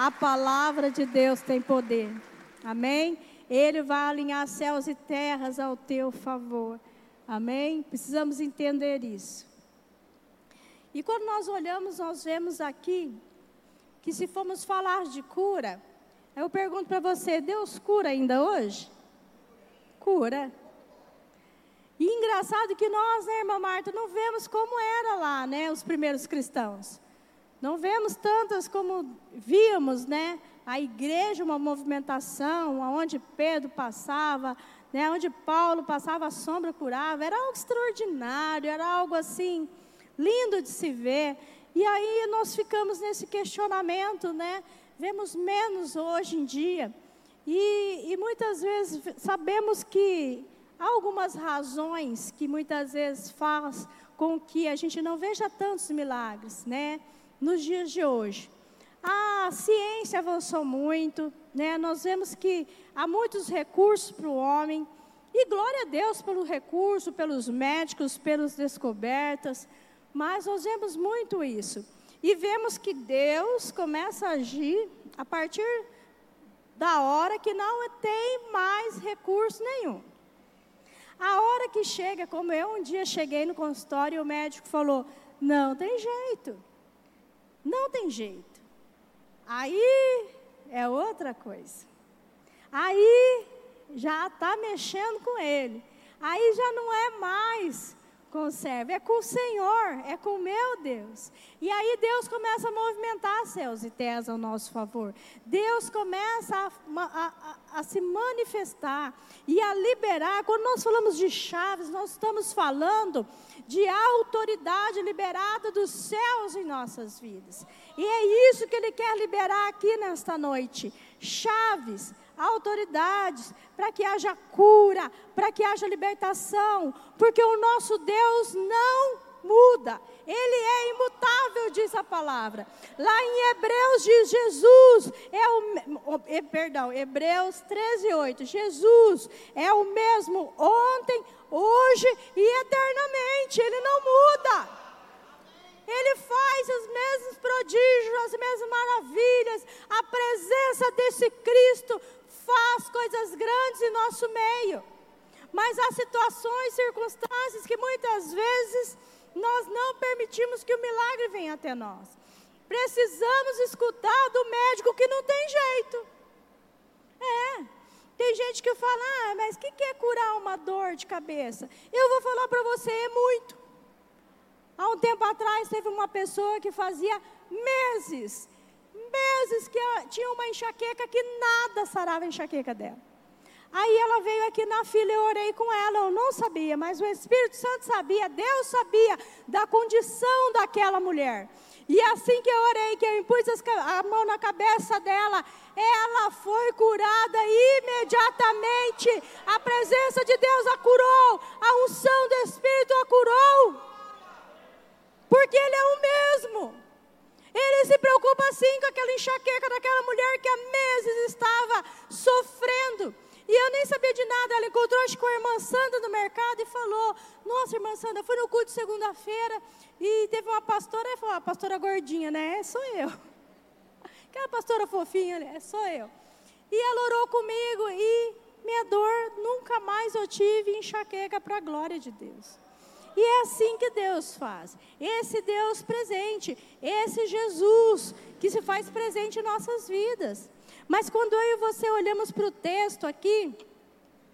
A palavra de Deus tem poder. Amém? Ele vai alinhar céus e terras ao teu favor. Amém? Precisamos entender isso. E quando nós olhamos, nós vemos aqui que se formos falar de cura, eu pergunto para você: Deus cura ainda hoje? Cura. E engraçado que nós, né, irmã Marta, não vemos como era lá, né, os primeiros cristãos. Não vemos tantas como víamos, né? A igreja, uma movimentação, onde Pedro passava, né? Onde Paulo passava, a sombra curava. Era algo extraordinário, era algo assim, lindo de se ver. E aí nós ficamos nesse questionamento, né? Vemos menos hoje em dia. E, e muitas vezes sabemos que há algumas razões que muitas vezes faz com que a gente não veja tantos milagres, né? Nos dias de hoje. A ciência avançou muito, né? nós vemos que há muitos recursos para o homem, e glória a Deus pelo recurso, pelos médicos, pelas descobertas, mas nós vemos muito isso. E vemos que Deus começa a agir a partir da hora que não tem mais recurso nenhum. A hora que chega, como eu um dia cheguei no consultório e o médico falou: não tem jeito. Não tem jeito. Aí é outra coisa. Aí já está mexendo com ele. Aí já não é mais conserva, é com o Senhor, é com o meu Deus. E aí Deus começa a movimentar céus e terras ao nosso favor. Deus começa a, a, a, a, se manifestar e a liberar. Quando nós falamos de chaves, nós estamos falando de autoridade liberada dos céus em nossas vidas. E é isso que Ele quer liberar aqui nesta noite. Chaves autoridades, para que haja cura, para que haja libertação, porque o nosso Deus não muda, Ele é imutável, diz a palavra. Lá em Hebreus diz Jesus é o perdão, Hebreus 13, 8. Jesus é o mesmo ontem, hoje e eternamente, Ele não muda. Ele faz os mesmos prodígios, as mesmas maravilhas. A presença desse Cristo faz coisas grandes em nosso meio. Mas há situações, circunstâncias que muitas vezes nós não permitimos que o milagre venha até nós. Precisamos escutar do médico que não tem jeito. É. Tem gente que fala, ah, mas o que, que é curar uma dor de cabeça? Eu vou falar para você, é muito. Há um tempo atrás teve uma pessoa que fazia meses meses que tinha uma enxaqueca que nada sarava a enxaqueca dela. Aí ela veio aqui na fila, eu orei com ela, eu não sabia, mas o Espírito Santo sabia, Deus sabia da condição daquela mulher. E assim que eu orei, que eu impus a mão na cabeça dela, ela foi curada imediatamente. A presença de Deus a curou, a unção do Espírito a curou. Porque Ele é o mesmo. Ele se preocupa assim com aquela enxaqueca daquela mulher que há meses estava sofrendo. E eu nem sabia de nada. Ela encontrou acho, com a irmã Sandra no mercado e falou: Nossa, irmã Sandra, fui no culto de segunda-feira e teve uma pastora. Ela falou: A pastora gordinha, né? É, sou eu. Aquela pastora fofinha, é, sou eu. E ela orou comigo e minha dor nunca mais eu tive enxaqueca para a glória de Deus. E é assim que Deus faz. Esse Deus presente, esse Jesus que se faz presente em nossas vidas. Mas quando eu e você olhamos para o texto aqui,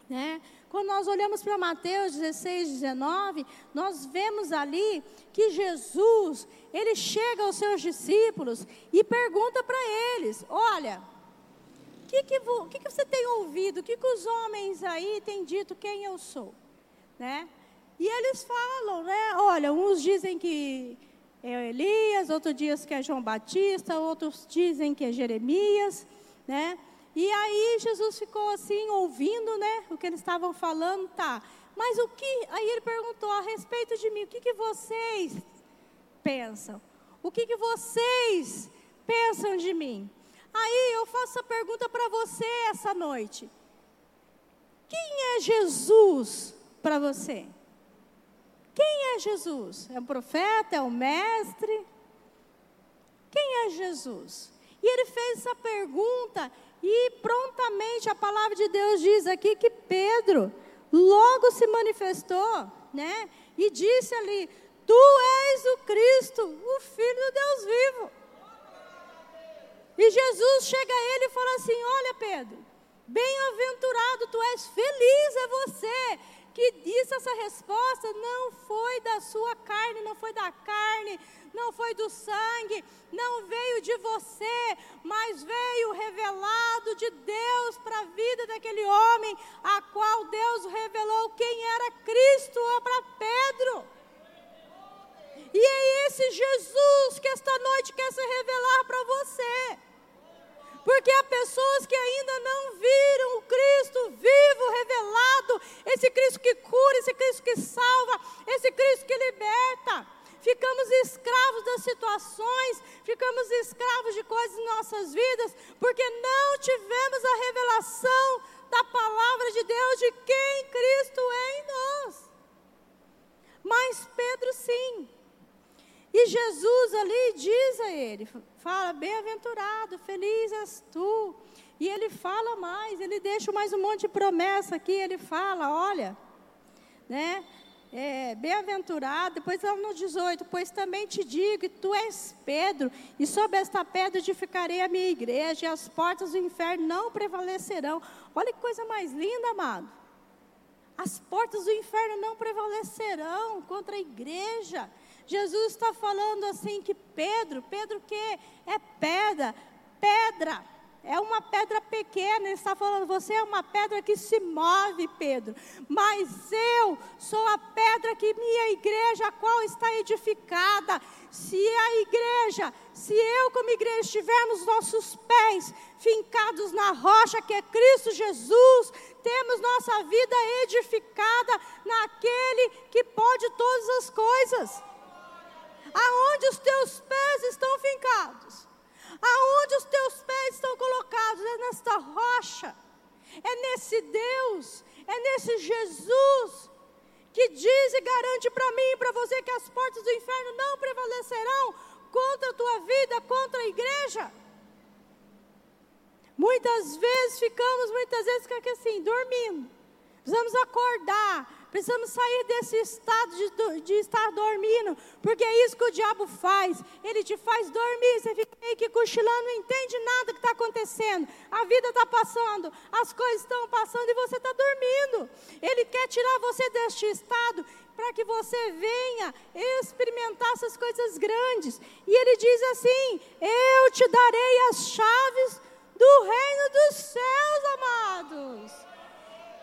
né? Quando nós olhamos para Mateus 16, 19, nós vemos ali que Jesus, ele chega aos seus discípulos e pergunta para eles: Olha, o que, que, que, que, você tem ouvido? O que, que os homens aí têm dito quem eu sou? Né? E eles falam, né? Olha, uns dizem que é Elias, outros dizem que é João Batista, outros dizem que é Jeremias, né? E aí Jesus ficou assim, ouvindo, né? O que eles estavam falando, tá. Mas o que. Aí ele perguntou a respeito de mim: o que, que vocês pensam? O que, que vocês pensam de mim? Aí eu faço a pergunta para você essa noite: quem é Jesus para você? É Jesus? É um profeta? É um mestre? Quem é Jesus? E ele fez essa pergunta e prontamente a palavra de Deus diz aqui que Pedro logo se manifestou, né? E disse ali: Tu és o Cristo, o Filho do Deus vivo. E Jesus chega a ele e fala assim: Olha, Pedro, bem-aventurado tu és, feliz é você que disse essa resposta não foi da sua carne, não foi da carne, não foi do sangue, não veio de você, mas veio revelado de Deus para a vida daquele homem, a qual Deus revelou quem era Cristo para Pedro. E é esse Jesus que esta noite quer se revelar para você. Porque há pessoas que ainda não viram o Cristo vivo, revelado, esse Cristo que cura, esse Cristo que salva, esse Cristo que liberta. Ficamos escravos das situações, ficamos escravos de coisas em nossas vidas, porque não tivemos a revelação da palavra de Deus de quem Cristo é em nós. Mas Pedro sim. Jesus ali diz a ele: fala, bem-aventurado, feliz és tu. E ele fala mais, ele deixa mais um monte de promessa aqui, ele fala, olha, né? É, bem-aventurado, depois lá no 18, pois também te digo que tu és Pedro, e sobre esta pedra edificarei a minha igreja, e as portas do inferno não prevalecerão. Olha que coisa mais linda, amado. As portas do inferno não prevalecerão contra a igreja. Jesus está falando assim que Pedro, Pedro que é pedra, pedra, é uma pedra pequena, ele está falando, você é uma pedra que se move, Pedro, mas eu sou a pedra que minha igreja, a qual está edificada. Se a igreja, se eu como igreja estivermos nossos pés fincados na rocha que é Cristo Jesus, temos nossa vida edificada naquele que pode todas as coisas aonde os teus pés estão fincados, aonde os teus pés estão colocados, é nesta rocha, é nesse Deus, é nesse Jesus que diz e garante para mim e para você que as portas do inferno não prevalecerão contra a tua vida, contra a igreja. Muitas vezes ficamos, muitas vezes, assim, dormindo. Precisamos acordar, Precisamos sair desse estado de, de, estar dormindo, porque é isso que o diabo faz. Ele te faz dormir, você fica meio que cochilando, não entende nada que está acontecendo. A vida está passando, as coisas estão passando e você está dormindo. Ele quer tirar você deste estado para que você venha experimentar essas coisas grandes. E ele diz assim: Eu te darei as chaves do reino dos céus, amados.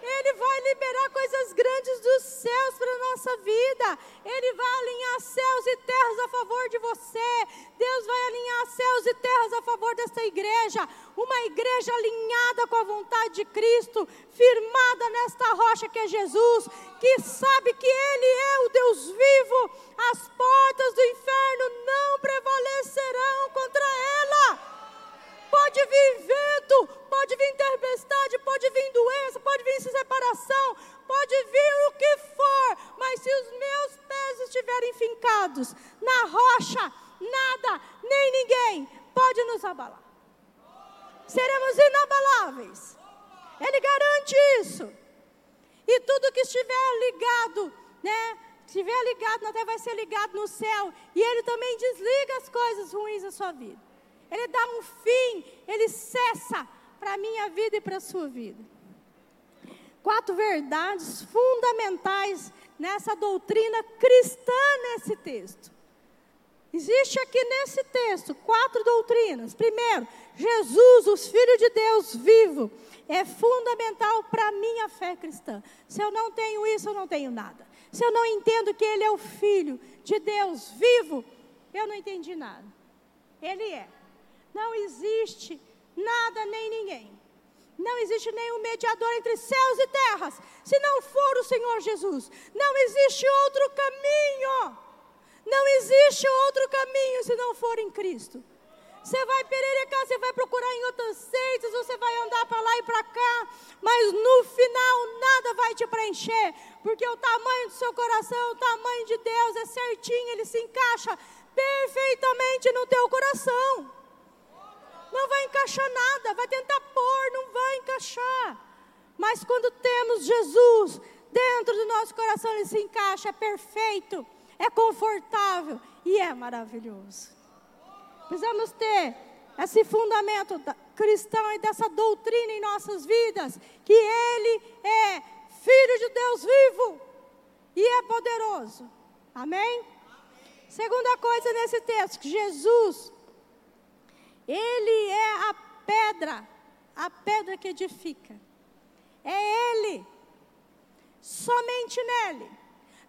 Ele vai liberar coisas grandes dos céus para a nossa vida. Ele vai alinhar céus e terras a favor de você. Deus vai alinhar céus e terras a favor desta igreja. Uma igreja alinhada com a vontade de Cristo, firmada nesta rocha que é Jesus, que sabe que Ele é o Deus vivo. As portas do inferno não prevalecerão contra ela. Pode vir vento, pode vir tempestade, pode vir doença, pode vir separação, pode vir o que for, mas se os meus pés estiverem fincados na rocha, nada, nem ninguém pode nos abalar. Seremos inabaláveis. Ele garante isso. E tudo que estiver ligado, né? Estiver ligado terra, vai ser ligado no céu. E ele também desliga as coisas ruins da sua vida. Ele dá um fim, ele cessa para a minha vida e para a sua vida. Quatro verdades fundamentais nessa doutrina cristã nesse texto. Existe aqui nesse texto quatro doutrinas. Primeiro, Jesus, o Filho de Deus vivo, é fundamental para a minha fé cristã. Se eu não tenho isso, eu não tenho nada. Se eu não entendo que Ele é o Filho de Deus vivo, eu não entendi nada. Ele é. Não existe nada nem ninguém. Não existe nenhum mediador entre céus e terras, se não for o Senhor Jesus. Não existe outro caminho. Não existe outro caminho se não for em Cristo. Você vai pererecar, você vai procurar em outras seitas, você vai andar para lá e para cá, mas no final nada vai te preencher, porque o tamanho do seu coração, o tamanho de Deus é certinho, ele se encaixa perfeitamente no teu coração. Não vai encaixar nada, vai tentar pôr, não vai encaixar. Mas quando temos Jesus dentro do nosso coração, ele se encaixa, é perfeito, é confortável e é maravilhoso. Precisamos ter esse fundamento cristão e dessa doutrina em nossas vidas, que Ele é Filho de Deus vivo e é poderoso. Amém? Amém? Segunda coisa nesse texto, que Jesus, Ele é a pedra, a pedra que edifica. É Ele, somente nele.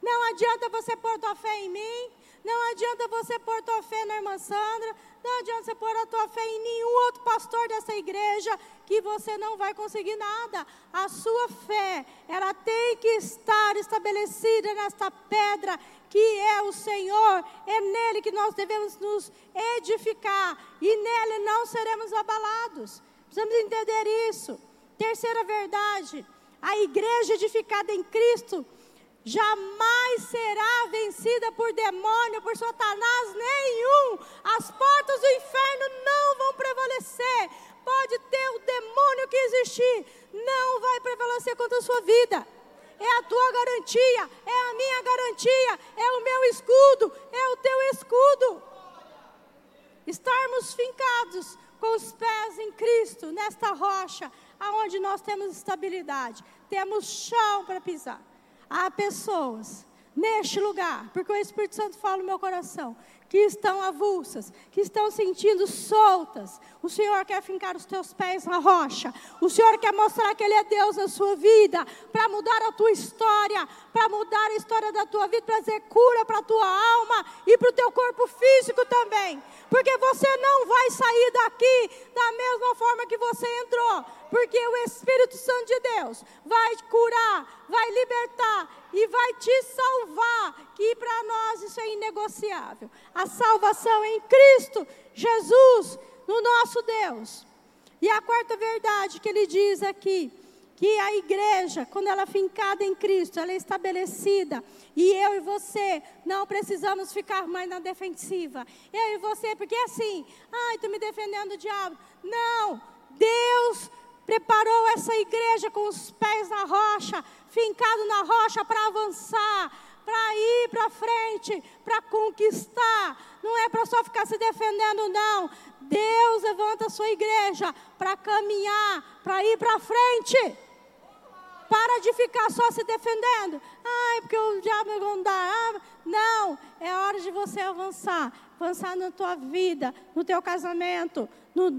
Não adianta você pôr tua fé em mim, não adianta você pôr tua fé na irmã Sandra, não adianta você pôr a tua fé em nenhum outro pastor dessa igreja, que você não vai conseguir nada. A sua fé, ela tem que estar estabelecida nesta pedra que é o Senhor, é nele que nós devemos nos edificar e nele não seremos abalados. Precisamos entender isso. Terceira verdade: a igreja edificada em Cristo jamais será vencida por demônio, por Satanás nenhum. As portas do inferno não vão prevalecer. Pode ter o demônio que existir, não vai prevalecer contra a sua vida. É a tua garantia, é a minha garantia, é o meu escudo, é o teu escudo. Estarmos fincados com os pés em Cristo, nesta rocha, aonde nós temos estabilidade, temos chão para pisar. Há pessoas neste lugar, porque o Espírito Santo fala no meu coração, que estão avulsas, que estão sentindo soltas. O Senhor quer fincar os teus pés na rocha. O Senhor quer mostrar que Ele é Deus na sua vida, para mudar a tua história, para mudar a história da tua vida, trazer cura para a tua alma e para o teu corpo físico também. Porque você não vai sair daqui da mesma forma que você entrou porque o Espírito Santo de Deus vai curar, vai libertar e vai te salvar, que para nós isso é inegociável. A salvação em Cristo Jesus, no nosso Deus. E a quarta verdade que ele diz aqui, que a igreja, quando ela é fincada em Cristo, ela é estabelecida, e eu e você não precisamos ficar mais na defensiva. Eu e você, porque é assim, ai, estou me defendendo do diabo. Não, Deus preparou essa igreja com os pés na rocha, fincado na rocha para avançar, para ir para frente, para conquistar. Não é para só ficar se defendendo, não. Deus levanta a sua igreja para caminhar, para ir para frente. Para de ficar só se defendendo. Ai, porque o diabo não dá. Não, é hora de você avançar. Avançar na tua vida, no teu casamento, no,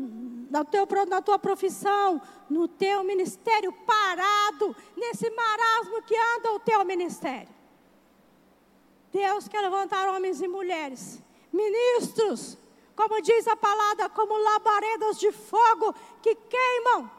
na, teu, na tua profissão, no teu ministério, parado, nesse marasmo que anda o teu ministério. Deus quer levantar homens e mulheres, ministros, como diz a palavra, como labaredas de fogo que queimam,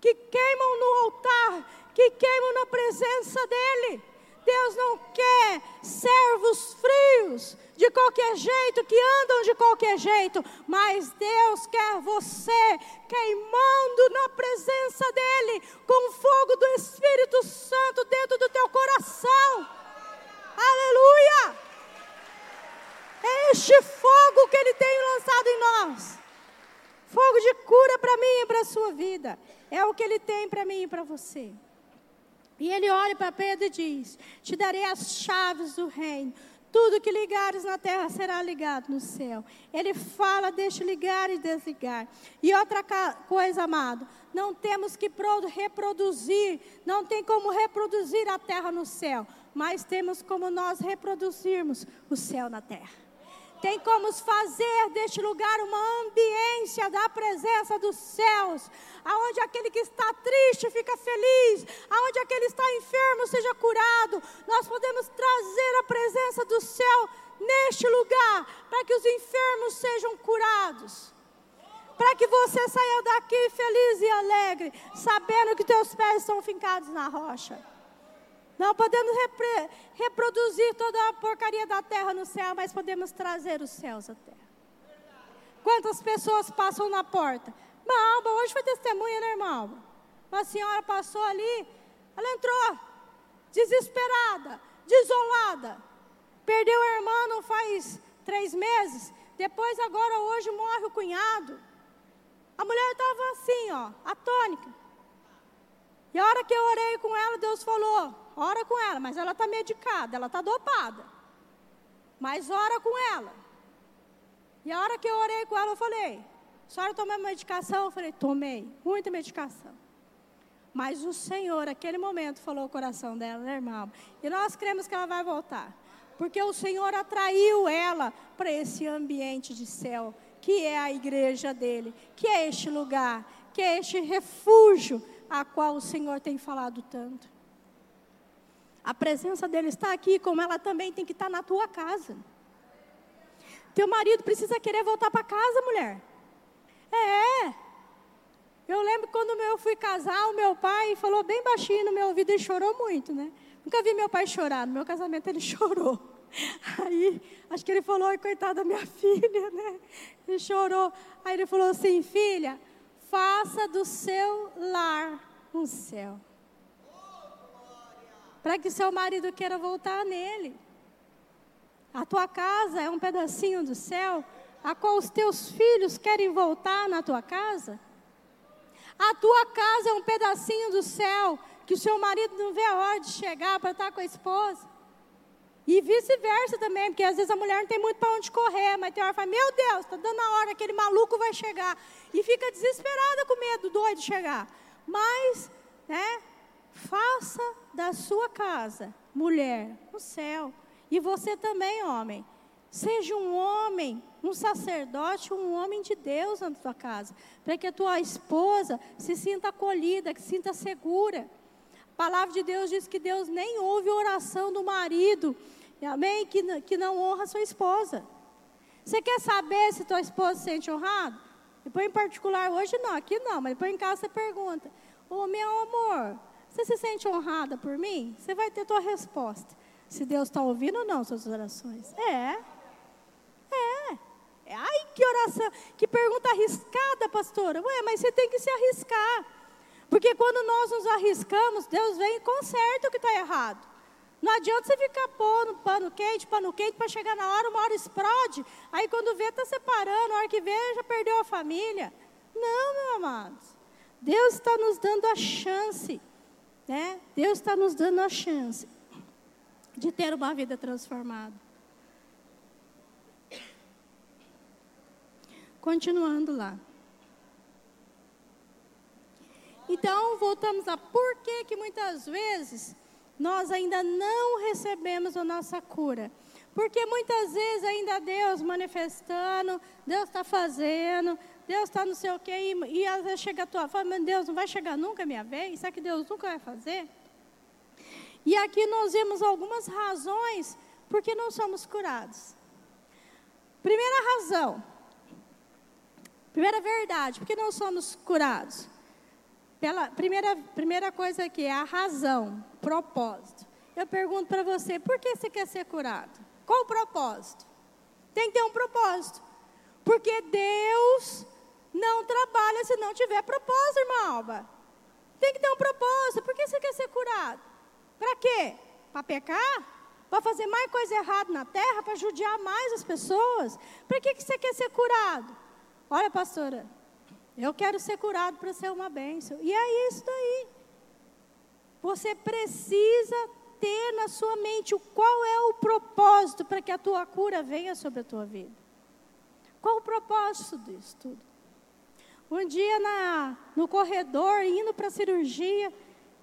que queimam no altar, que queimam na presença dEle. Deus não quer servos frios, de qualquer jeito, que andam de qualquer jeito, mas Deus quer você queimando na presença dEle, com o fogo do Espírito Santo dentro do teu coração. Aleluia! É este fogo que Ele tem lançado em nós. Fogo de cura para mim e para a sua vida. É o que Ele tem para mim e para você. E ele olha para Pedro e diz: Te darei as chaves do reino. Tudo que ligares na terra será ligado no céu. Ele fala, deixa ligar e desligar. E outra coisa, amado, não temos que reproduzir, não tem como reproduzir a terra no céu, mas temos como nós reproduzirmos o céu na terra tem como fazer deste lugar uma ambiência da presença dos céus, aonde aquele que está triste fica feliz, aonde aquele que está enfermo seja curado. Nós podemos trazer a presença do céu neste lugar, para que os enfermos sejam curados. Para que você saia daqui feliz e alegre, sabendo que teus pés estão fincados na rocha. Não podemos repre, reproduzir toda a porcaria da terra no céu, mas podemos trazer os céus à terra. Quantas pessoas passam na porta? Alba, hoje foi testemunha, né, irmã Alba? Uma senhora passou ali, ela entrou, desesperada, desolada. Perdeu a irmã não faz três meses. Depois, agora, hoje, morre o cunhado. A mulher estava assim, ó, atônica. E a hora que eu orei com ela, Deus falou: ora com ela, mas ela está medicada, ela está dopada. Mas ora com ela. E a hora que eu orei com ela, eu falei: a senhora tomou medicação? Eu falei: tomei, muita medicação. Mas o Senhor, naquele momento, falou o coração dela, né, irmã? E nós cremos que ela vai voltar. Porque o Senhor atraiu ela para esse ambiente de céu, que é a igreja dele, que é este lugar, que é este refúgio a qual o Senhor tem falado tanto. A presença dele está aqui, como ela também tem que estar na tua casa. Teu marido precisa querer voltar para casa, mulher. É. Eu lembro quando eu fui casar, o meu pai falou bem baixinho no meu ouvido e chorou muito, né? Nunca vi meu pai chorar. No meu casamento ele chorou. Aí, acho que ele falou, ai, coitada da minha filha, né? Ele chorou. Aí ele falou assim, filha, faça do seu lar um céu. Para que seu marido queira voltar nele. A tua casa é um pedacinho do céu, a qual os teus filhos querem voltar na tua casa. A tua casa é um pedacinho do céu, que o seu marido não vê a hora de chegar para estar com a esposa. E vice-versa também, porque às vezes a mulher não tem muito para onde correr, mas tem hora que fala, meu Deus, está dando a hora, aquele maluco vai chegar. E fica desesperada com medo, doido de chegar. Mas, né, faça da sua casa, mulher, o céu. E você também, homem. Seja um homem, um sacerdote, um homem de Deus na tua casa. Para que a tua esposa se sinta acolhida, que se sinta segura. A palavra de Deus diz que Deus nem ouve a oração do marido, amém? Que, que não honra sua esposa. Você quer saber se tua esposa se sente honrada? Depois em particular, hoje não, aqui não, mas depois em casa você pergunta: Ô oh, meu amor, você se sente honrada por mim? Você vai ter tua resposta. Se Deus está ouvindo ou não suas orações. É. É. é. Ai, que oração, que pergunta arriscada, pastora. Ué, mas você tem que se arriscar. Porque quando nós nos arriscamos, Deus vem e conserta o que está errado. Não adianta você ficar pondo pano quente, pano quente, para chegar na hora, uma hora explode. Aí quando vê, está separando, a hora que vê, já perdeu a família. Não, meu amados. Deus está nos dando a chance. Né? Deus está nos dando a chance de ter uma vida transformada. Continuando lá. Então, voltamos a por que, que muitas vezes nós ainda não recebemos a nossa cura. Porque muitas vezes ainda Deus manifestando, Deus está fazendo, Deus está não sei o quê, e, e às vezes chega a tua fala, mas Deus não vai chegar nunca a minha vez? Será que Deus nunca vai fazer? E aqui nós vemos algumas razões por que não somos curados. Primeira razão, primeira verdade, por que não somos curados? Pela primeira, primeira coisa aqui é a razão, propósito. Eu pergunto para você, por que você quer ser curado? Qual o propósito? Tem que ter um propósito. Porque Deus não trabalha se não tiver propósito, irmã Alba. Tem que ter um propósito. Por que você quer ser curado? Para quê? Para pecar? Para fazer mais coisa errada na terra? Para judiar mais as pessoas? Para que, que você quer ser curado? Olha, pastora, eu quero ser curado para ser uma bênção. E é isso daí. Você precisa ter na sua mente qual é o propósito para que a tua cura venha sobre a tua vida. Qual o propósito disso tudo? Um dia na, no corredor, indo para a cirurgia,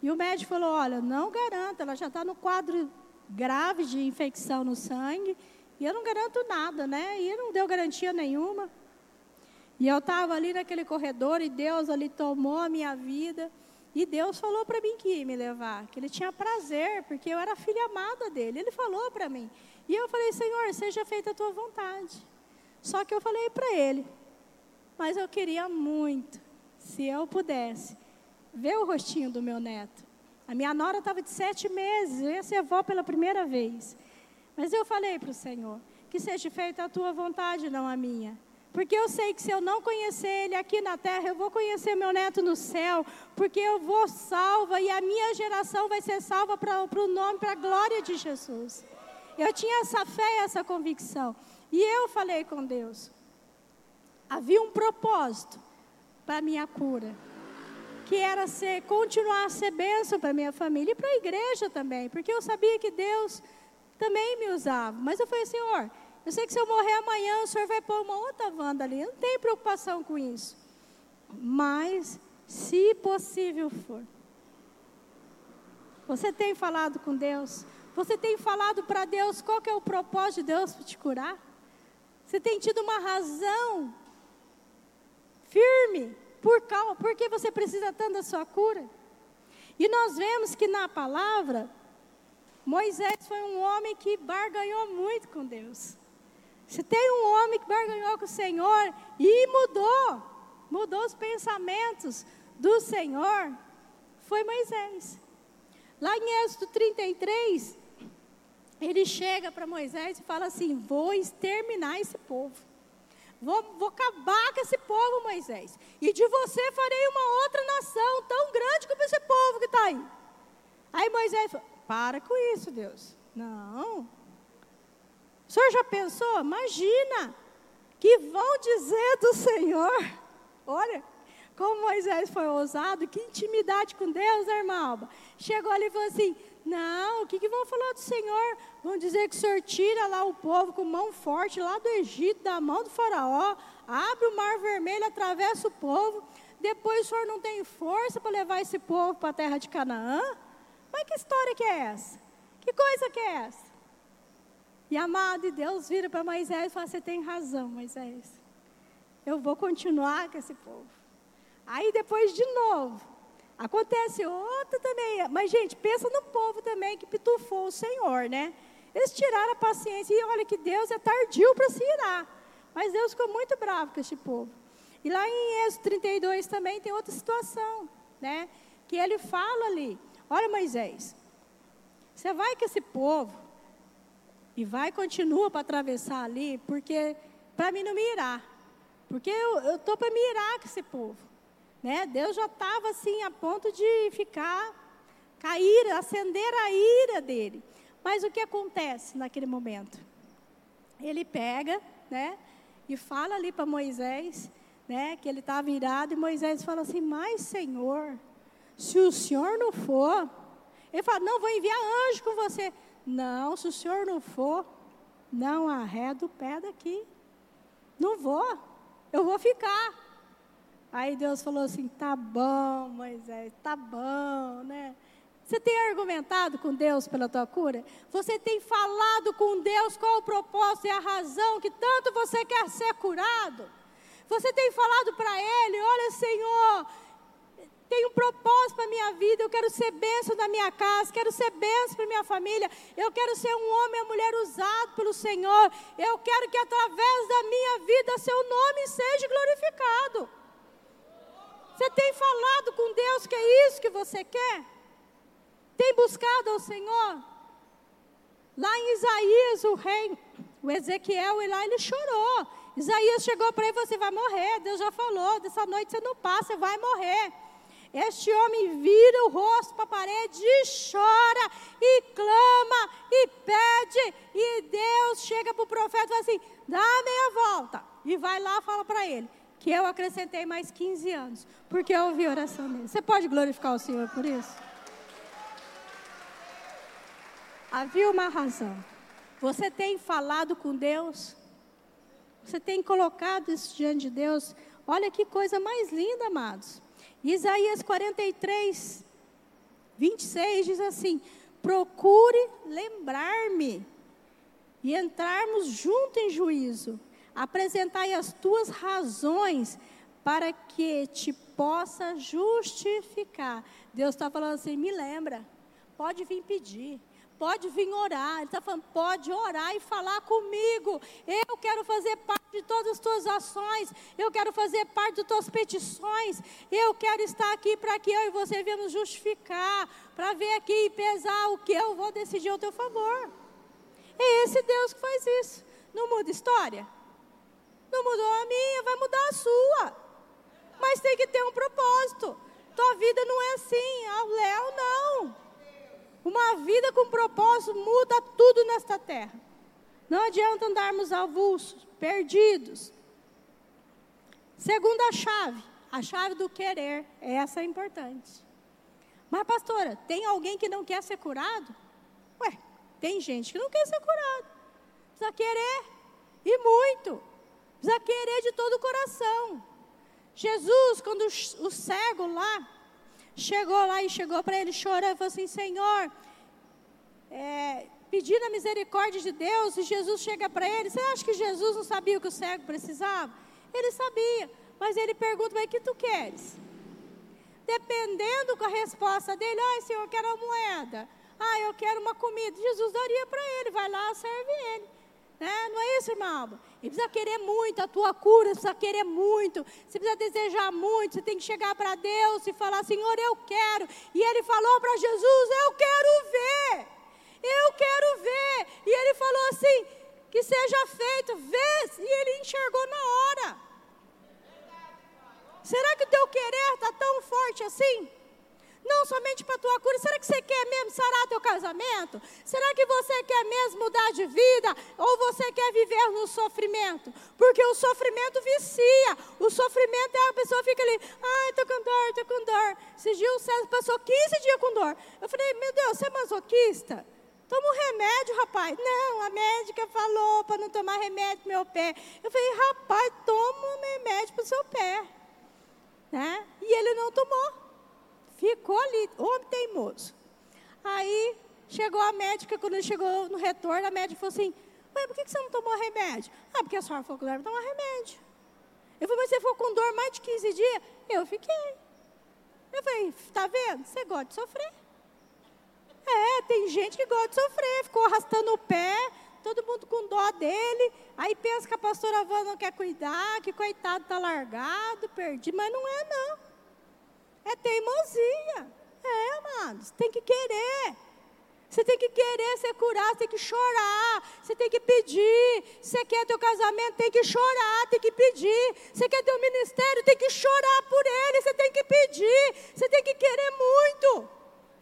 e o médico falou: Olha, não garanto, ela já está no quadro grave de infecção no sangue, e eu não garanto nada, né? E não deu garantia nenhuma. E eu estava ali naquele corredor e Deus ali tomou a minha vida. E Deus falou para mim que ia me levar, que Ele tinha prazer, porque eu era filha amada dele. Ele falou para mim. E eu falei, Senhor, seja feita a tua vontade. Só que eu falei para ele, mas eu queria muito, se eu pudesse, ver o rostinho do meu neto. A minha nora estava de sete meses, eu ia ser avó pela primeira vez. Mas eu falei para o Senhor, que seja feita a tua vontade, não a minha. Porque eu sei que se eu não conhecer Ele aqui na terra, eu vou conhecer meu neto no céu, porque eu vou salva e a minha geração vai ser salva para o nome, para a glória de Jesus. Eu tinha essa fé e essa convicção. E eu falei com Deus. Havia um propósito para minha cura. Que era ser, continuar a ser bênção para minha família e para a igreja também, porque eu sabia que Deus também me usava. Mas eu falei, Senhor, eu sei que se eu morrer amanhã, o Senhor vai pôr uma outra Wanda ali. Eu não tenho preocupação com isso. Mas, se possível for, você tem falado com Deus? Você tem falado para Deus qual que é o propósito de Deus para te curar? Você tem tido uma razão firme por causa, porque você precisa tanto da sua cura? E nós vemos que na palavra, Moisés foi um homem que barganhou muito com Deus. Se tem um homem que barganhou com o Senhor e mudou, mudou os pensamentos do Senhor, foi Moisés. Lá em Êxodo 33, ele chega para Moisés e fala assim: Vou exterminar esse povo. Vou, vou acabar com esse povo, Moisés. E de você farei uma outra nação tão grande como esse povo que está aí. Aí Moisés fala: Para com isso, Deus. Não. O senhor já pensou? Imagina que vão dizer do Senhor. Olha, como Moisés foi ousado, que intimidade com Deus, né, irmã Chegou ali e falou assim: Não, o que, que vão falar do Senhor? Vão dizer que o Senhor tira lá o povo com mão forte, lá do Egito, da mão do Faraó, abre o mar vermelho, atravessa o povo. Depois o Senhor não tem força para levar esse povo para a terra de Canaã? Mas que história que é essa? Que coisa que é essa? E amado de Deus vira para Moisés e fala: Você tem razão, Moisés. Eu vou continuar com esse povo. Aí depois de novo, acontece outra também. Mas, gente, pensa no povo também que pitufou o Senhor, né? Eles tiraram a paciência e olha que Deus é tardio para se irar. Mas Deus ficou muito bravo com este povo. E lá em Êxodo 32 também tem outra situação, né? Que ele fala ali: Olha, Moisés, você vai com esse povo e vai continua para atravessar ali, porque para mim não me irá. Porque eu estou para me irar com esse povo. Né? Deus já estava assim a ponto de ficar, cair, acender a ira dele. Mas o que acontece naquele momento? Ele pega, né? E fala ali para Moisés, né? Que ele estava irado, e Moisés fala assim: Mas Senhor, se o Senhor não for, ele fala: Não, vou enviar anjo com você. Não, se o Senhor não for, não arreda o pé daqui. Não vou, eu vou ficar. Aí Deus falou assim: tá bom, Moisés, tá bom, né? Você tem argumentado com Deus pela tua cura? Você tem falado com Deus qual o propósito e a razão que tanto você quer ser curado? Você tem falado para Ele: olha, Senhor, tem um propósito para a minha vida, eu quero ser bênção na minha casa, quero ser bênção para minha família, eu quero ser um homem ou mulher usado pelo Senhor, eu quero que através da minha vida seu nome seja glorificado. Você tem falado com Deus que é isso que você quer? Tem buscado ao Senhor? Lá em Isaías, o rei, o Ezequiel, lá ele chorou. Isaías chegou para ele e falou: Você vai morrer. Deus já falou: Dessa noite você não passa, você vai morrer. Este homem vira o rosto para a parede e chora, e clama, e pede, e Deus chega para o profeta e fala assim: dá meia volta. E vai lá fala para ele: que eu acrescentei mais 15 anos, porque eu ouvi a oração dele. Você pode glorificar o Senhor por isso? Havia uma razão. Você tem falado com Deus? Você tem colocado isso diante de Deus? Olha que coisa mais linda, amados. Isaías 43, 26 diz assim: Procure lembrar-me e entrarmos junto em juízo apresentai as tuas razões para que te possa justificar. Deus está falando assim, me lembra, pode vir pedir, pode vir orar. Ele está falando, pode orar e falar comigo. Eu quero fazer parte de todas as tuas ações, eu quero fazer parte das tuas petições, eu quero estar aqui para que eu e você venhamos justificar, para ver aqui e pesar o que eu vou decidir ao teu favor. É esse Deus que faz isso. Não muda história? Não mudou a minha, vai mudar a sua. Mas tem que ter um propósito. Tua vida não é assim, ao ah, Léo não. Uma vida com propósito muda tudo nesta terra. Não adianta andarmos avulsos, perdidos. Segunda chave, A chave do querer, essa é importante. Mas, pastora, tem alguém que não quer ser curado? Ué, tem gente que não quer ser curado. Precisa querer, e muito. Precisa querer de todo o coração. Jesus, quando o cego lá, chegou lá e chegou para ele chorando, falou assim: Senhor, é, pedindo a misericórdia de Deus, e Jesus chega para ele. Você acha que Jesus não sabia o que o cego precisava? Ele sabia, mas ele pergunta: Mas o que tu queres? Dependendo com a resposta dele, ai Senhor, eu quero uma moeda. Ah, eu quero uma comida. Jesus daria para ele, vai lá, serve ele. Né? Não é isso, irmão? Ele precisa querer muito a tua cura, precisa querer muito, você precisa desejar muito, você tem que chegar para Deus e falar, Senhor, eu quero. E ele falou para Jesus, eu quero ver, eu quero ver. E ele falou assim, que seja feito, vê, e ele enxergou na hora. Será que o teu querer está tão forte assim? Não somente para a tua cura. Será que você quer mesmo sarar teu casamento? Será que você quer mesmo mudar de vida? Ou você quer viver no sofrimento? Porque o sofrimento vicia. O sofrimento é a pessoa fica ali, ai, estou com dor, estou com dor. Esse dia o César passou 15 dias com dor. Eu falei, meu Deus, você é masoquista? Toma um remédio, rapaz. Não, a médica falou para não tomar remédio para meu pé. Eu falei, rapaz, toma um remédio para o seu pé. Né? E ele não tomou. Ficou ali, homem teimoso. Aí chegou a médica, quando ele chegou no retorno, a médica falou assim: Ué, por que você não tomou remédio? Ah, porque a senhora falou que não tomar remédio. Eu falei, mas você ficou com dor mais de 15 dias? Eu fiquei. Eu falei, tá vendo? Você gosta de sofrer. É, tem gente que gosta de sofrer, ficou arrastando o pé, todo mundo com dó dele. Aí pensa que a pastora Van não quer cuidar, que coitado está largado, perdido, mas não é não. É teimosia. É, amados, tem que querer. Você tem que querer ser curado, tem que chorar, você tem que pedir. Você quer teu casamento, tem que chorar, tem que pedir. Você quer teu ministério, tem que chorar por ele, você tem que pedir. Você tem que querer muito.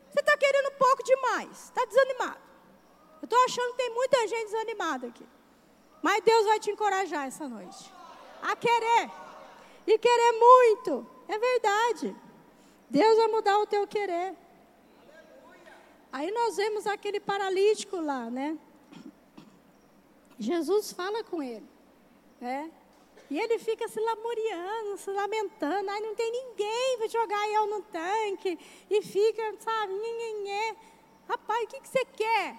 Você está querendo pouco demais, está desanimado. Eu estou achando que tem muita gente desanimada aqui. Mas Deus vai te encorajar essa noite. A querer. E querer muito. É verdade. Deus vai mudar o teu querer. Aí nós vemos aquele paralítico lá, né? Jesus fala com ele. Né? E ele fica se lamuriando, se lamentando. Ai, não tem ninguém para jogar eu no tanque. E fica, sabe, nhenhenhê. Rapaz, o que, que você quer?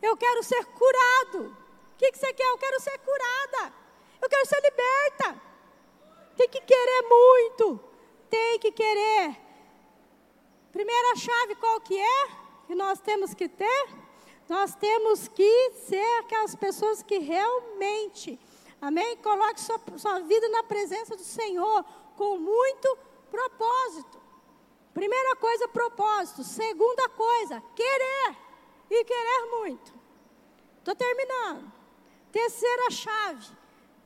Eu quero ser curado. O que, que você quer? Eu quero ser curada. Eu quero ser liberta. Tem que querer muito. Tem que querer. Primeira chave qual que é? Que nós temos que ter? Nós temos que ser aquelas pessoas que realmente, amém? Coloque sua, sua vida na presença do Senhor com muito propósito. Primeira coisa, propósito. Segunda coisa, querer e querer muito. Estou terminando. Terceira chave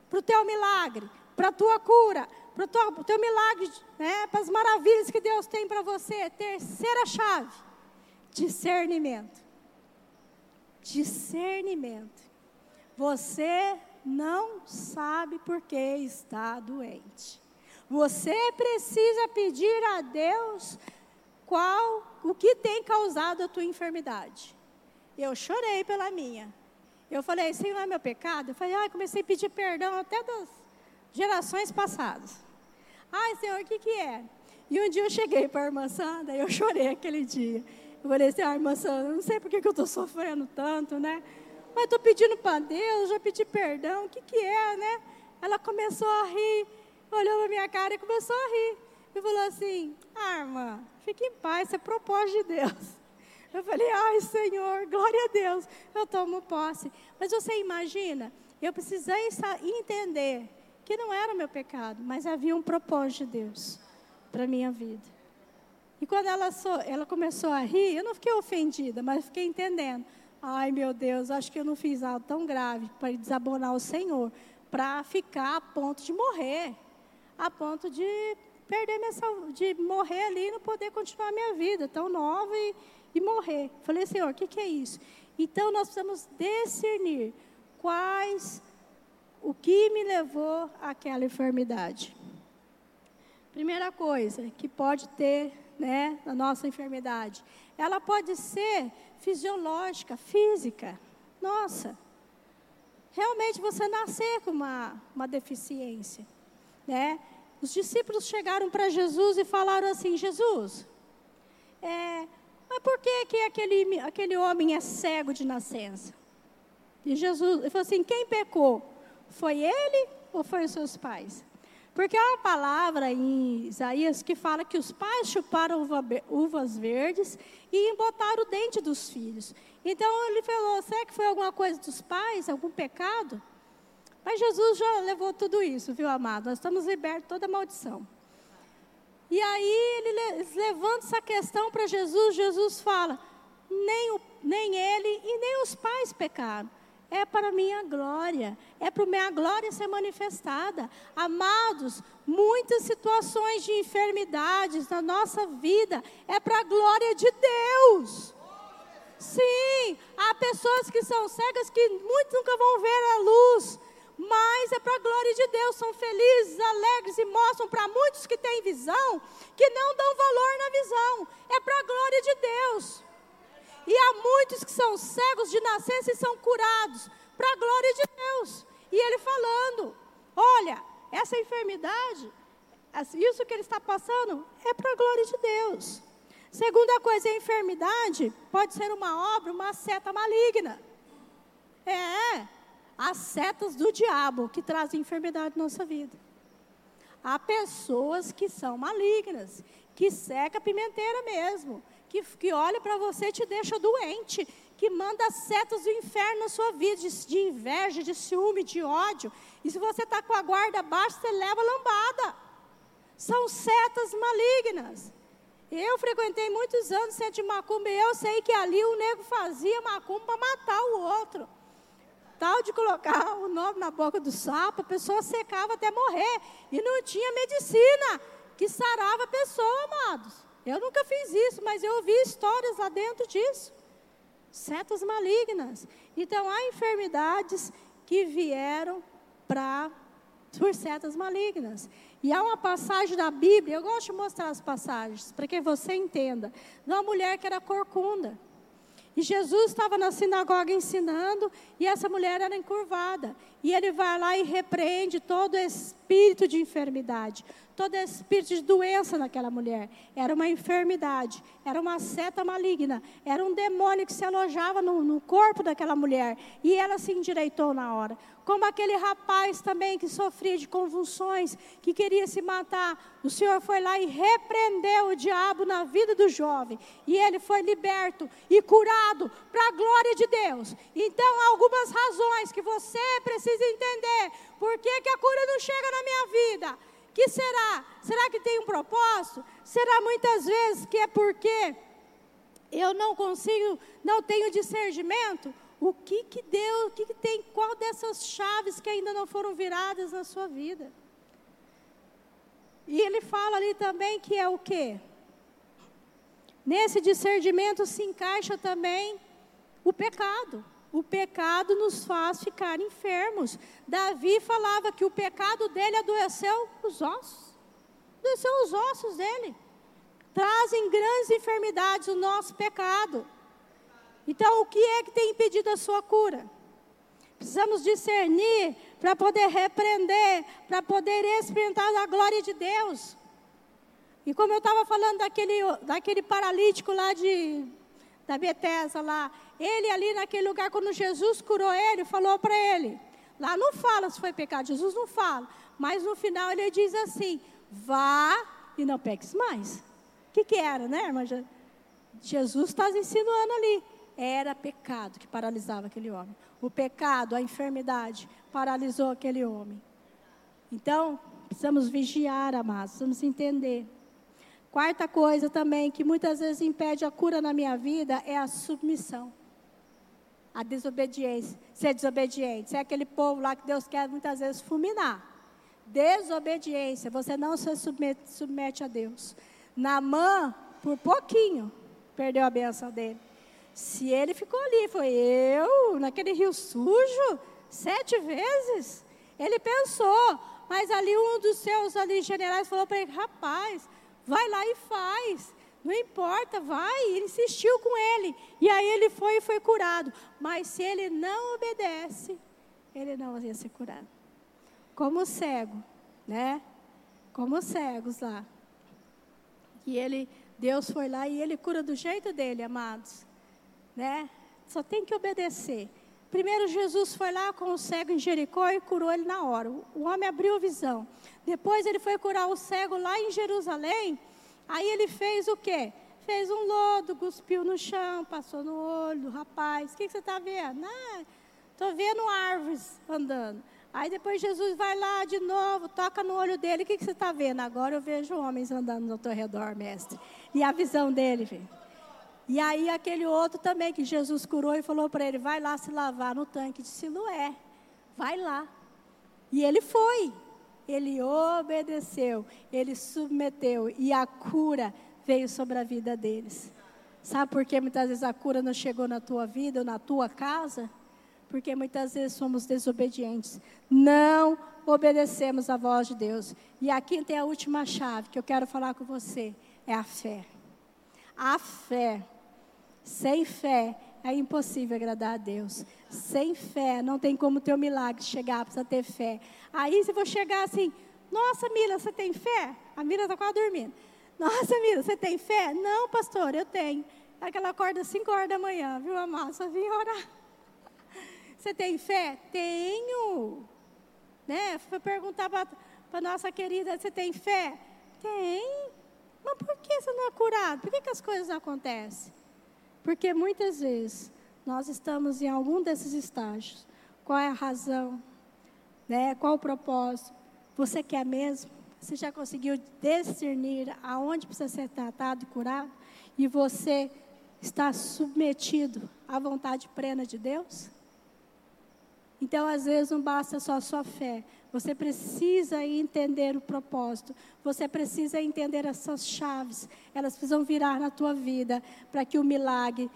para o teu milagre, para a tua cura, para o teu, milagre, né, para as maravilhas que Deus tem para você. Terceira chave: discernimento. Discernimento. Você não sabe por que está doente. Você precisa pedir a Deus qual o que tem causado a tua enfermidade. Eu chorei pela minha. Eu falei, Senhor, é meu pecado? Eu falei, ai, comecei a pedir perdão até das gerações passadas. Ai, Senhor, o que, que é? E um dia eu cheguei para a irmã Sandra e eu chorei aquele dia. Eu falei assim, ah, irmã Sandra, não sei por que, que eu estou sofrendo tanto, né? Mas estou pedindo para Deus, já pedi perdão, o que, que é, né? Ela começou a rir, olhou para minha cara e começou a rir. E falou assim, ah, irmã, fique em paz, isso é propósito de Deus. Eu falei, ai Senhor, glória a Deus, eu tomo posse. Mas você imagina, eu precisei entender que não era meu pecado, mas havia um propósito de Deus para minha vida. E quando ela, so, ela começou a rir, eu não fiquei ofendida, mas fiquei entendendo. Ai meu Deus, acho que eu não fiz algo tão grave para desabonar o Senhor, para ficar a ponto de morrer, a ponto de perder minha de morrer ali e não poder continuar minha vida, tão nova e, e morrer. Falei, Senhor, o que, que é isso? Então nós precisamos discernir quais, o que me levou àquela enfermidade. Primeira coisa que pode ter, né, na nossa enfermidade, ela pode ser fisiológica, física. Nossa, realmente você nascer com uma, uma deficiência, né? Os discípulos chegaram para Jesus e falaram assim: Jesus, é, mas por que, que aquele, aquele homem é cego de nascença? E Jesus falou assim: quem pecou? Foi ele ou foi os seus pais? Porque há uma palavra em Isaías que fala que os pais chuparam uva, uvas verdes e embotaram o dente dos filhos. Então ele falou: será que foi alguma coisa dos pais, algum pecado? Mas Jesus já levou tudo isso, viu, amado? Nós estamos libertos de toda maldição. E aí ele levanta essa questão para Jesus, Jesus fala: nem, o, nem ele e nem os pais pecaram. É para minha glória, é para minha glória ser manifestada. Amados, muitas situações de enfermidades na nossa vida é para a glória de Deus. Sim, há pessoas que são cegas que muitos nunca vão ver a luz, mas é para a glória de Deus, são felizes, alegres e mostram para muitos que têm visão que não dão valor na visão, é para a glória de Deus. E há muitos que são cegos de nascença e são curados, para a glória de Deus. E ele falando: olha, essa enfermidade, isso que ele está passando, é para a glória de Deus. Segunda coisa, a enfermidade pode ser uma obra, uma seta maligna. É, as setas do diabo que trazem enfermidade na nossa vida. Há pessoas que são malignas, que seca a pimenteira mesmo, que, que olha para você e te deixa doente, que manda setas do inferno na sua vida, de, de inveja, de ciúme, de ódio. E se você está com a guarda baixa, você leva lambada. São setas malignas. Eu frequentei muitos anos centro de macumba e eu sei que ali o nego fazia macumba para matar o outro tal de colocar o nome na boca do sapo, a pessoa secava até morrer. E não tinha medicina que sarava a pessoa, amados. Eu nunca fiz isso, mas eu ouvi histórias lá dentro disso. Setas malignas. Então, há enfermidades que vieram para por setas malignas. E há uma passagem da Bíblia, eu gosto de mostrar as passagens, para que você entenda, de uma mulher que era corcunda. E Jesus estava na sinagoga ensinando, e essa mulher era encurvada. E ele vai lá e repreende todo espírito de enfermidade, todo espírito de doença naquela mulher. Era uma enfermidade, era uma seta maligna, era um demônio que se alojava no, no corpo daquela mulher. E ela se endireitou na hora como aquele rapaz também que sofria de convulsões, que queria se matar. O Senhor foi lá e repreendeu o diabo na vida do jovem, e ele foi liberto e curado para a glória de Deus. Então, algumas razões que você precisa entender. Por que, que a cura não chega na minha vida? Que será? Será que tem um propósito? Será muitas vezes que é porque eu não consigo, não tenho discernimento? o que que deu, o que, que tem, qual dessas chaves que ainda não foram viradas na sua vida. E ele fala ali também que é o quê? Nesse discernimento se encaixa também o pecado. O pecado nos faz ficar enfermos. Davi falava que o pecado dele adoeceu os ossos. Adoeceu os ossos dele. Trazem grandes enfermidades o nosso pecado. Então, o que é que tem impedido a sua cura? Precisamos discernir para poder repreender, para poder experimentar a glória de Deus. E como eu estava falando daquele, daquele paralítico lá de, da Betesda lá, ele ali naquele lugar, quando Jesus curou ele, falou para ele, lá não fala se foi pecado, Jesus não fala, mas no final ele diz assim, vá e não peques mais. O que, que era, né, irmã? Jesus está insinuando ali. Era pecado que paralisava aquele homem. O pecado, a enfermidade, paralisou aquele homem. Então, precisamos vigiar, amados, precisamos entender. Quarta coisa também que muitas vezes impede a cura na minha vida é a submissão. A desobediência. Ser desobediente. Ser aquele povo lá que Deus quer muitas vezes fulminar. Desobediência. Você não se submete, submete a Deus. Namã, por pouquinho, perdeu a benção dele. Se ele ficou ali, foi eu, naquele rio sujo, sete vezes. Ele pensou, Mas ali um dos seus ali generais falou para ele: rapaz, vai lá e faz. Não importa, vai. Ele insistiu com ele. E aí ele foi e foi curado. Mas se ele não obedece, ele não ia ser curado. Como cego, né? Como cegos lá. E ele, Deus foi lá e ele cura do jeito dele, amados. Né? Só tem que obedecer. Primeiro Jesus foi lá com o cego em Jericó e curou ele na hora. O homem abriu a visão. Depois ele foi curar o cego lá em Jerusalém. Aí ele fez o quê? Fez um lodo, cuspiu no chão, passou no olho do rapaz. O que, que você está vendo? Estou vendo árvores andando. Aí depois Jesus vai lá de novo, toca no olho dele. O que, que você está vendo? Agora eu vejo homens andando ao teu redor, mestre. E a visão dele, filho. E aí aquele outro também que Jesus curou e falou para ele: vai lá se lavar no tanque de Siloé. Vai lá. E ele foi. Ele obedeceu, ele submeteu e a cura veio sobre a vida deles. Sabe por que muitas vezes a cura não chegou na tua vida ou na tua casa? Porque muitas vezes somos desobedientes. Não obedecemos a voz de Deus. E aqui tem a última chave que eu quero falar com você: é a fé. A fé sem fé é impossível agradar a Deus. Sem fé não tem como ter um milagre chegar, precisa ter fé. Aí se vou chegar assim, nossa Mila, você tem fé? A Mila está quase dormindo. Nossa Mila, você tem fé? Não, pastor, eu tenho. É que ela acorda às 5 horas da manhã, viu, amado? Só vim orar. Você tem fé? Tenho. Né? Foi perguntar para a nossa querida, você tem fé? Tem. Mas por que você não é curado? Por que, que as coisas acontecem? Porque muitas vezes nós estamos em algum desses estágios. Qual é a razão? Né? Qual o propósito? Você quer mesmo? Você já conseguiu discernir aonde precisa ser tratado e curado? E você está submetido à vontade plena de Deus? Então, às vezes, não basta só a sua fé. Você precisa entender o propósito. Você precisa entender essas chaves. Elas precisam virar na tua vida para que o milagre,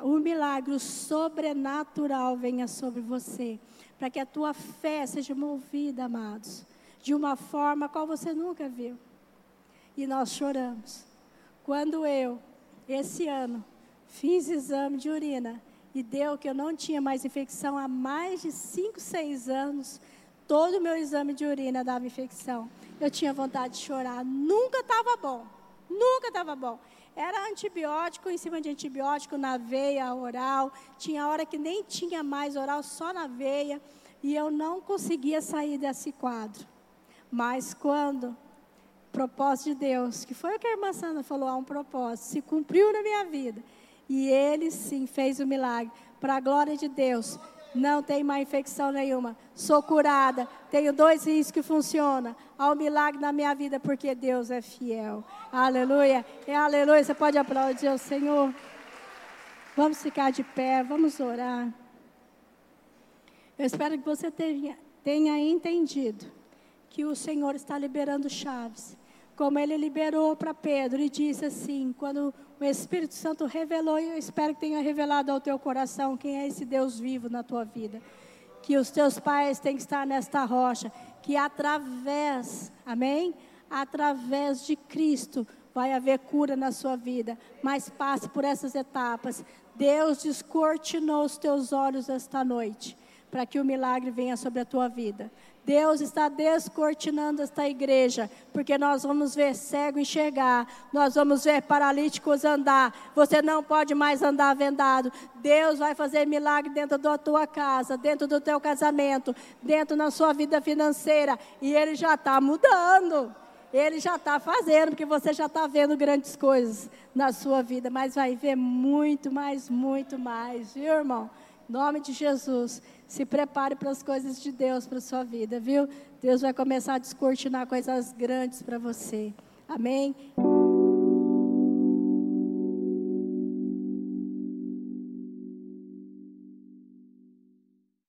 o milagre sobrenatural venha sobre você. Para que a tua fé seja movida, amados, de uma forma qual você nunca viu. E nós choramos. Quando eu, esse ano, fiz exame de urina e deu que eu não tinha mais infecção há mais de 5, 6 anos, Todo o meu exame de urina dava infecção. Eu tinha vontade de chorar. Nunca estava bom. Nunca estava bom. Era antibiótico em cima de antibiótico na veia oral. Tinha hora que nem tinha mais oral, só na veia. E eu não conseguia sair desse quadro. Mas quando propósito de Deus, que foi o que a irmã Sandra falou, há um propósito, se cumpriu na minha vida. E ele sim fez o milagre. Para a glória de Deus, não tem mais infecção nenhuma. Sou curada. Tenho dois rins que funcionam. Há um milagre na minha vida porque Deus é fiel. Aleluia. É aleluia. Você pode aplaudir o Senhor. Vamos ficar de pé, vamos orar. Eu espero que você tenha, tenha entendido que o Senhor está liberando chaves como ele liberou para Pedro e disse assim: quando o Espírito Santo revelou, e eu espero que tenha revelado ao teu coração quem é esse Deus vivo na tua vida, que os teus pais têm que estar nesta rocha, que através, amém? Através de Cristo vai haver cura na sua vida, mas passe por essas etapas. Deus descortinou os teus olhos esta noite, para que o milagre venha sobre a tua vida. Deus está descortinando esta igreja, porque nós vamos ver cego enxergar, nós vamos ver paralíticos andar. Você não pode mais andar vendado. Deus vai fazer milagre dentro da tua casa, dentro do teu casamento, dentro da sua vida financeira, e Ele já está mudando. Ele já está fazendo, porque você já está vendo grandes coisas na sua vida, mas vai ver muito mais, muito mais, viu, irmão? Em nome de Jesus. Se prepare para as coisas de Deus para a sua vida, viu? Deus vai começar a descortinar coisas grandes para você. Amém?